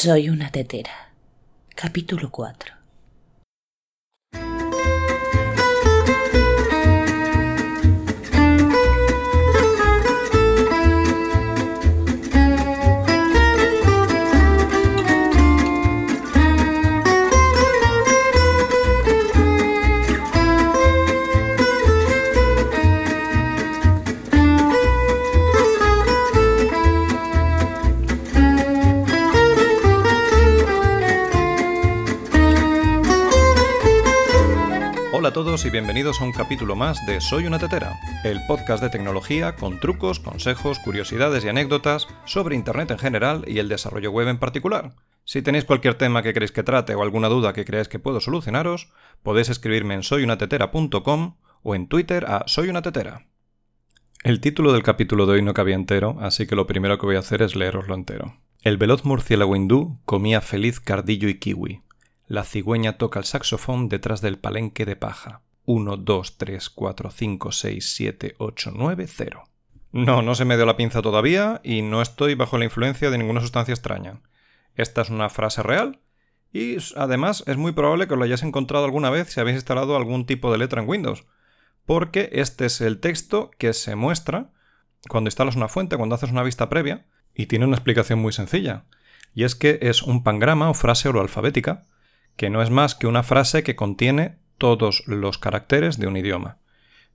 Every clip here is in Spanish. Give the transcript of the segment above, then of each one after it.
Soy una tetera. Capítulo 4. Hola a todos y bienvenidos a un capítulo más de Soy una tetera, el podcast de tecnología con trucos, consejos, curiosidades y anécdotas sobre Internet en general y el desarrollo web en particular. Si tenéis cualquier tema que queréis que trate o alguna duda que creáis que puedo solucionaros, podéis escribirme en soyunatetera.com o en Twitter a soyunatetera. El título del capítulo de hoy no cabía entero, así que lo primero que voy a hacer es leeroslo entero. El veloz murciélago hindú comía feliz cardillo y kiwi. La cigüeña toca el saxofón detrás del palenque de paja. 1, 2, 3, 4, 5, 6, 7, 8, 9, 0. No, no se me dio la pinza todavía y no estoy bajo la influencia de ninguna sustancia extraña. Esta es una frase real y además es muy probable que lo hayáis encontrado alguna vez si habéis instalado algún tipo de letra en Windows, porque este es el texto que se muestra cuando instalas una fuente, cuando haces una vista previa, y tiene una explicación muy sencilla. Y es que es un pangrama o frase oroalfabética que no es más que una frase que contiene todos los caracteres de un idioma.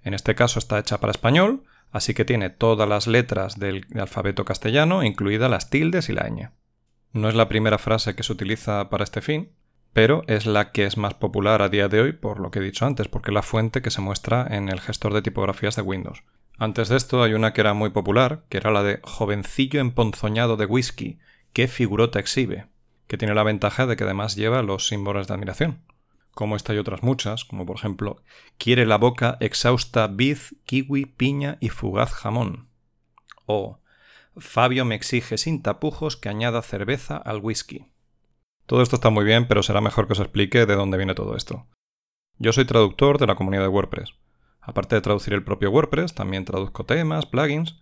En este caso está hecha para español, así que tiene todas las letras del alfabeto castellano, incluidas las tildes y la ñ. No es la primera frase que se utiliza para este fin, pero es la que es más popular a día de hoy por lo que he dicho antes, porque es la fuente que se muestra en el gestor de tipografías de Windows. Antes de esto hay una que era muy popular, que era la de jovencillo emponzoñado de whisky, qué figurota exhibe, que tiene la ventaja de que además lleva los símbolos de admiración. Como esta y otras muchas, como por ejemplo, quiere la boca exhausta biz, kiwi, piña y fugaz jamón. O Fabio me exige sin tapujos que añada cerveza al whisky. Todo esto está muy bien, pero será mejor que os explique de dónde viene todo esto. Yo soy traductor de la comunidad de WordPress. Aparte de traducir el propio WordPress, también traduzco temas, plugins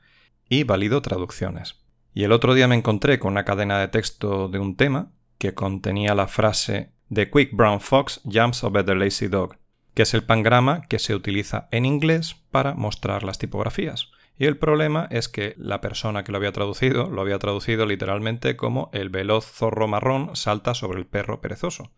y valido traducciones. Y el otro día me encontré con una cadena de texto de un tema que contenía la frase The Quick Brown Fox jumps over the lazy dog, que es el pangrama que se utiliza en inglés para mostrar las tipografías. Y el problema es que la persona que lo había traducido lo había traducido literalmente como el veloz zorro marrón salta sobre el perro perezoso.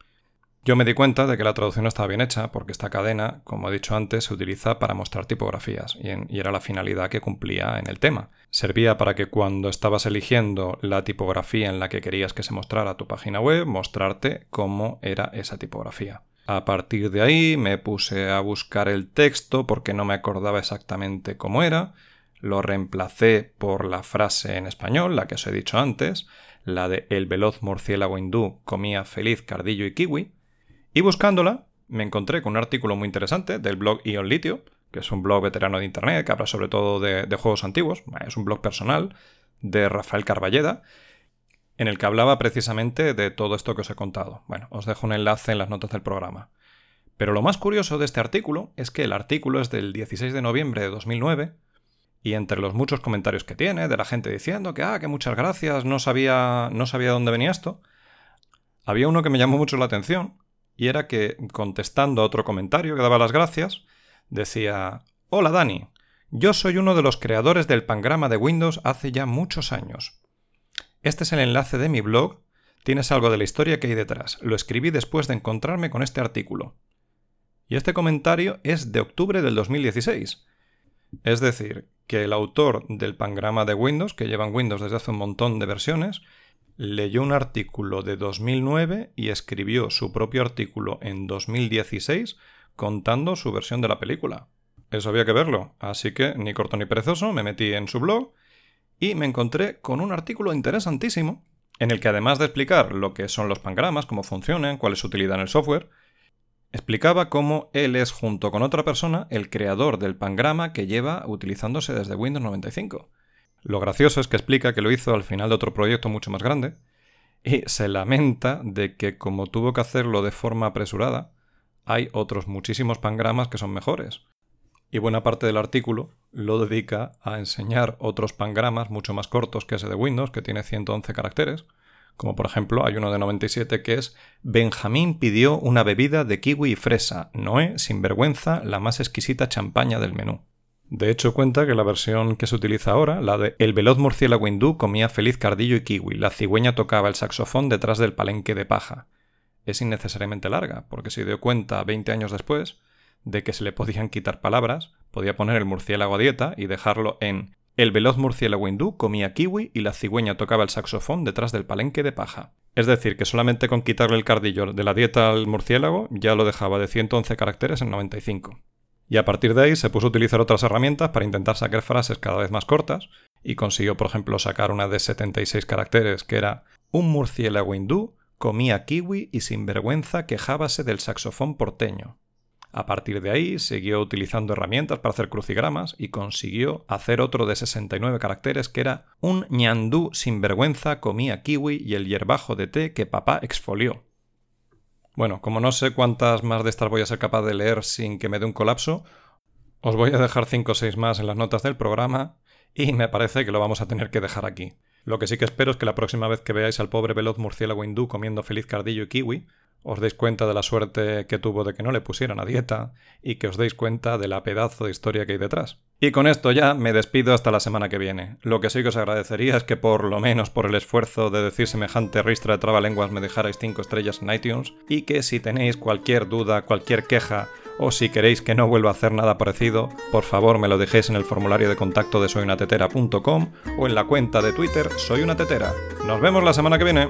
Yo me di cuenta de que la traducción estaba bien hecha porque esta cadena, como he dicho antes, se utiliza para mostrar tipografías y, era la finalidad que cumplía en el tema. Servía para que cuando estabas eligiendo la tipografía en la que querías que se mostrara tu página web, mostrarte cómo era esa tipografía. A partir de ahí me puse a buscar el texto porque no me acordaba exactamente cómo era, lo reemplacé por la frase en español, la que os he dicho antes, la de el veloz murciélago hindú comía feliz cardillo y kiwi, y buscándola, me encontré con un artículo muy interesante del blog Ion Litio, que es un blog veterano de Internet que habla sobre todo de, juegos antiguos. Es un blog personal de Rafael Carballeda, en el que hablaba precisamente de todo esto que os he contado. Bueno, os dejo un enlace en las notas del programa. Pero lo más curioso de este artículo es que el artículo es del 16 de noviembre de 2009 y entre los muchos comentarios que tiene de la gente diciendo que ah, que muchas gracias, no sabía no sabía dónde venía esto, había uno que me llamó mucho la atención y era que, contestando a otro comentario que daba las gracias, decía Hola Dani, yo soy uno de los creadores del pangrama de Windows hace ya muchos años. Este es el enlace de mi blog, tienes algo de la historia que hay detrás, lo escribí después de encontrarme con este artículo. Y este comentario es de octubre del 2016. Es decir, que el autor del pangrama de Windows, que llevan Windows desde hace un montón de versiones, leyó un artículo de 2009 y escribió su propio artículo en 2016 contando su versión de la película. Eso había que verlo, así que ni corto ni perezoso me metí en su blog y me encontré con un artículo interesantísimo en el que además de explicar lo que son los pangramas, cómo funcionan, cuál es su utilidad en el software, explicaba cómo él es junto con otra persona el creador del pangrama que lleva utilizándose desde Windows 95. Lo gracioso es que explica que lo hizo al final de otro proyecto mucho más grande y se lamenta de que como tuvo que hacerlo de forma apresurada, hay otros muchísimos pangramas que son mejores. Y buena parte del artículo lo dedica a enseñar otros pangramas mucho más cortos que ese de Windows, que tiene 111 caracteres, como por ejemplo hay uno de 97 que es Benjamín pidió una bebida de kiwi y fresa, Noé, sin vergüenza, la más exquisita champaña del menú. De hecho, cuenta que la versión que se utiliza ahora, la de El veloz murciélago hindú comía feliz cardillo y kiwi, la cigüeña tocaba el saxofón detrás del palenque de paja. Es innecesariamente larga, porque se dio cuenta 20 años después de que se le podían quitar palabras, podía poner el murciélago a dieta y dejarlo en el veloz murciélago hindú comía kiwi y la cigüeña tocaba el saxofón detrás del palenque de paja. Es decir, que solamente con quitarle el cardillo de la dieta al murciélago ya lo dejaba de 111 caracteres en 95. Y a partir de ahí se puso a utilizar otras herramientas para intentar sacar frases cada vez más cortas y consiguió, por ejemplo, sacar una de 76 caracteres que era un murciélago hindú comía kiwi y sin vergüenza quejábase del saxofón porteño. A partir de ahí siguió utilizando herramientas para hacer crucigramas y consiguió hacer otro de 69 caracteres que era un ñandú sin vergüenza comía kiwi y el hierbajo de té que papá exfolió. Bueno, como no sé cuántas más de estas voy a ser capaz de leer sin que me dé un colapso, os voy a dejar 5 o 6 más en las notas del programa y me parece que lo vamos a tener que dejar aquí. Lo que sí que espero es que la próxima vez que veáis al pobre veloz murciélago hindú comiendo feliz cardillo y kiwi, os deis cuenta de la suerte que tuvo de que no le pusieran a dieta y que os deis cuenta de la pedazo de historia que hay detrás. Y con esto ya me despido hasta la semana que viene. Lo que sí que os agradecería es que por lo menos por el esfuerzo de decir semejante ristra de trabalenguas me dejarais 5 estrellas en iTunes y que si tenéis cualquier duda, cualquier queja o si queréis que no vuelva a hacer nada parecido, por favor me lo dejéis en el formulario de contacto de soyunatetera.com o en la cuenta de Twitter Soy una Tetera. Nos vemos la semana que viene.